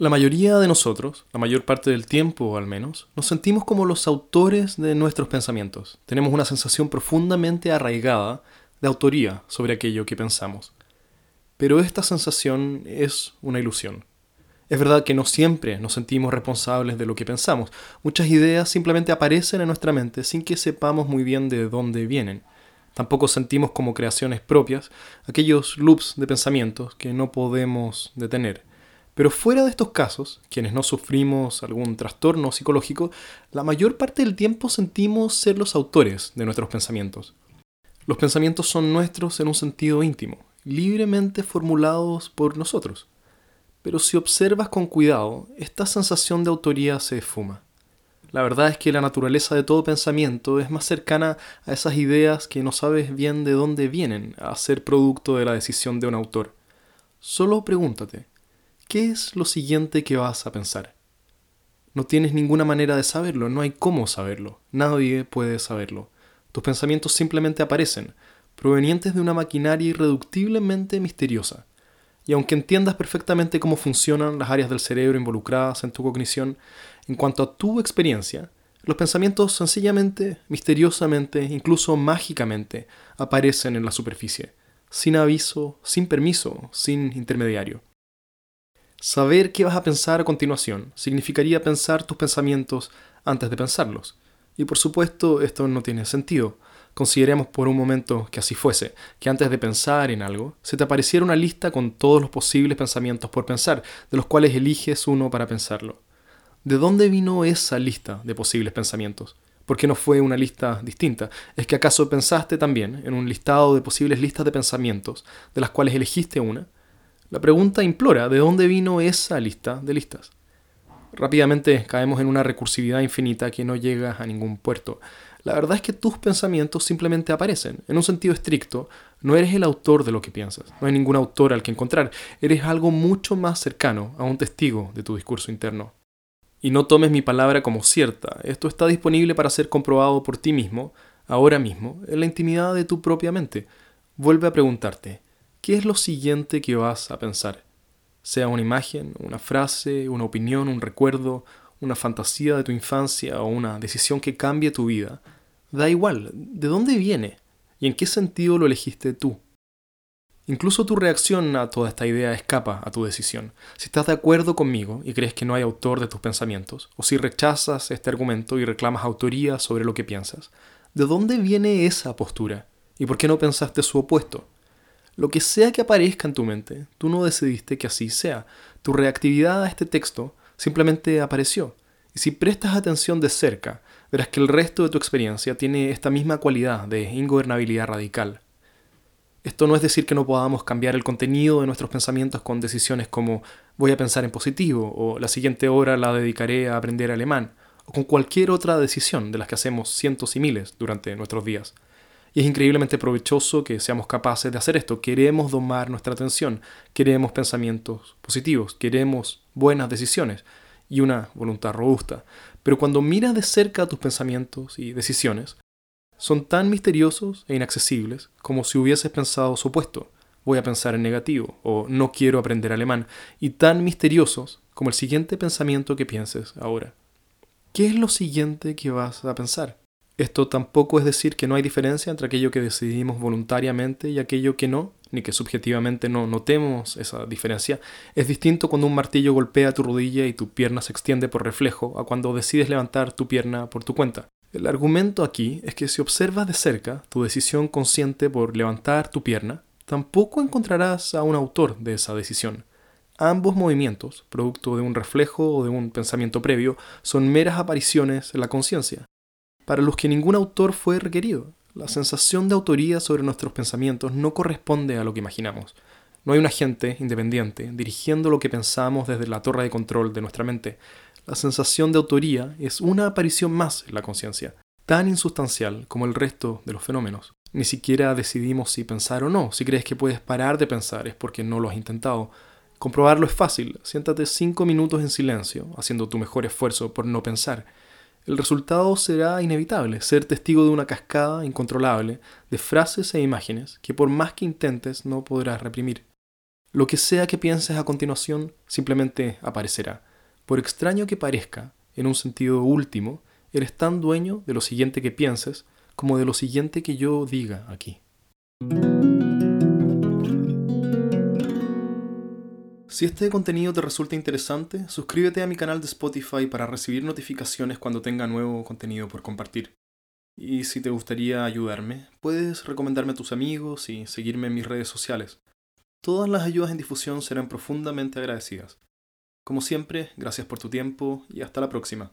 La mayoría de nosotros, la mayor parte del tiempo al menos, nos sentimos como los autores de nuestros pensamientos. Tenemos una sensación profundamente arraigada de autoría sobre aquello que pensamos. Pero esta sensación es una ilusión. Es verdad que no siempre nos sentimos responsables de lo que pensamos. Muchas ideas simplemente aparecen en nuestra mente sin que sepamos muy bien de dónde vienen. Tampoco sentimos como creaciones propias aquellos loops de pensamientos que no podemos detener. Pero fuera de estos casos, quienes no sufrimos algún trastorno psicológico, la mayor parte del tiempo sentimos ser los autores de nuestros pensamientos. Los pensamientos son nuestros en un sentido íntimo, libremente formulados por nosotros. Pero si observas con cuidado, esta sensación de autoría se esfuma. La verdad es que la naturaleza de todo pensamiento es más cercana a esas ideas que no sabes bien de dónde vienen a ser producto de la decisión de un autor. Solo pregúntate, ¿qué es lo siguiente que vas a pensar? No tienes ninguna manera de saberlo, no hay cómo saberlo, nadie puede saberlo. Tus pensamientos simplemente aparecen, provenientes de una maquinaria irreductiblemente misteriosa. Y aunque entiendas perfectamente cómo funcionan las áreas del cerebro involucradas en tu cognición, en cuanto a tu experiencia, los pensamientos sencillamente, misteriosamente, incluso mágicamente, aparecen en la superficie, sin aviso, sin permiso, sin intermediario. Saber qué vas a pensar a continuación significaría pensar tus pensamientos antes de pensarlos. Y por supuesto esto no tiene sentido. Consideremos por un momento que así fuese, que antes de pensar en algo, se te apareciera una lista con todos los posibles pensamientos por pensar, de los cuales eliges uno para pensarlo. ¿De dónde vino esa lista de posibles pensamientos? ¿Por qué no fue una lista distinta? ¿Es que acaso pensaste también en un listado de posibles listas de pensamientos, de las cuales elegiste una? La pregunta implora de dónde vino esa lista de listas. Rápidamente caemos en una recursividad infinita que no llega a ningún puerto. La verdad es que tus pensamientos simplemente aparecen. En un sentido estricto, no eres el autor de lo que piensas. No hay ningún autor al que encontrar. Eres algo mucho más cercano a un testigo de tu discurso interno. Y no tomes mi palabra como cierta. Esto está disponible para ser comprobado por ti mismo, ahora mismo, en la intimidad de tu propia mente. Vuelve a preguntarte, ¿qué es lo siguiente que vas a pensar? Sea una imagen, una frase, una opinión, un recuerdo, una fantasía de tu infancia o una decisión que cambie tu vida. Da igual, ¿de dónde viene? ¿Y en qué sentido lo elegiste tú? Incluso tu reacción a toda esta idea escapa a tu decisión. Si estás de acuerdo conmigo y crees que no hay autor de tus pensamientos, o si rechazas este argumento y reclamas autoría sobre lo que piensas, ¿de dónde viene esa postura? ¿Y por qué no pensaste su opuesto? Lo que sea que aparezca en tu mente, tú no decidiste que así sea. Tu reactividad a este texto simplemente apareció. Y si prestas atención de cerca, verás que el resto de tu experiencia tiene esta misma cualidad de ingobernabilidad radical. Esto no es decir que no podamos cambiar el contenido de nuestros pensamientos con decisiones como voy a pensar en positivo o la siguiente hora la dedicaré a aprender alemán o con cualquier otra decisión de las que hacemos cientos y miles durante nuestros días. Y es increíblemente provechoso que seamos capaces de hacer esto. Queremos domar nuestra atención, queremos pensamientos positivos, queremos buenas decisiones y una voluntad robusta. Pero cuando miras de cerca tus pensamientos y decisiones, son tan misteriosos e inaccesibles como si hubieses pensado su opuesto. Voy a pensar en negativo o no quiero aprender alemán. Y tan misteriosos como el siguiente pensamiento que pienses ahora. ¿Qué es lo siguiente que vas a pensar? Esto tampoco es decir que no hay diferencia entre aquello que decidimos voluntariamente y aquello que no, ni que subjetivamente no notemos esa diferencia. Es distinto cuando un martillo golpea tu rodilla y tu pierna se extiende por reflejo a cuando decides levantar tu pierna por tu cuenta. El argumento aquí es que si observas de cerca tu decisión consciente por levantar tu pierna, tampoco encontrarás a un autor de esa decisión. Ambos movimientos, producto de un reflejo o de un pensamiento previo, son meras apariciones en la conciencia para los que ningún autor fue requerido. La sensación de autoría sobre nuestros pensamientos no corresponde a lo que imaginamos. No hay un agente independiente dirigiendo lo que pensamos desde la torre de control de nuestra mente. La sensación de autoría es una aparición más en la conciencia, tan insustancial como el resto de los fenómenos. Ni siquiera decidimos si pensar o no. Si crees que puedes parar de pensar es porque no lo has intentado. Comprobarlo es fácil. Siéntate cinco minutos en silencio, haciendo tu mejor esfuerzo por no pensar el resultado será inevitable, ser testigo de una cascada incontrolable de frases e imágenes que por más que intentes no podrás reprimir. Lo que sea que pienses a continuación simplemente aparecerá. Por extraño que parezca, en un sentido último, eres tan dueño de lo siguiente que pienses como de lo siguiente que yo diga aquí. Si este contenido te resulta interesante, suscríbete a mi canal de Spotify para recibir notificaciones cuando tenga nuevo contenido por compartir. Y si te gustaría ayudarme, puedes recomendarme a tus amigos y seguirme en mis redes sociales. Todas las ayudas en difusión serán profundamente agradecidas. Como siempre, gracias por tu tiempo y hasta la próxima.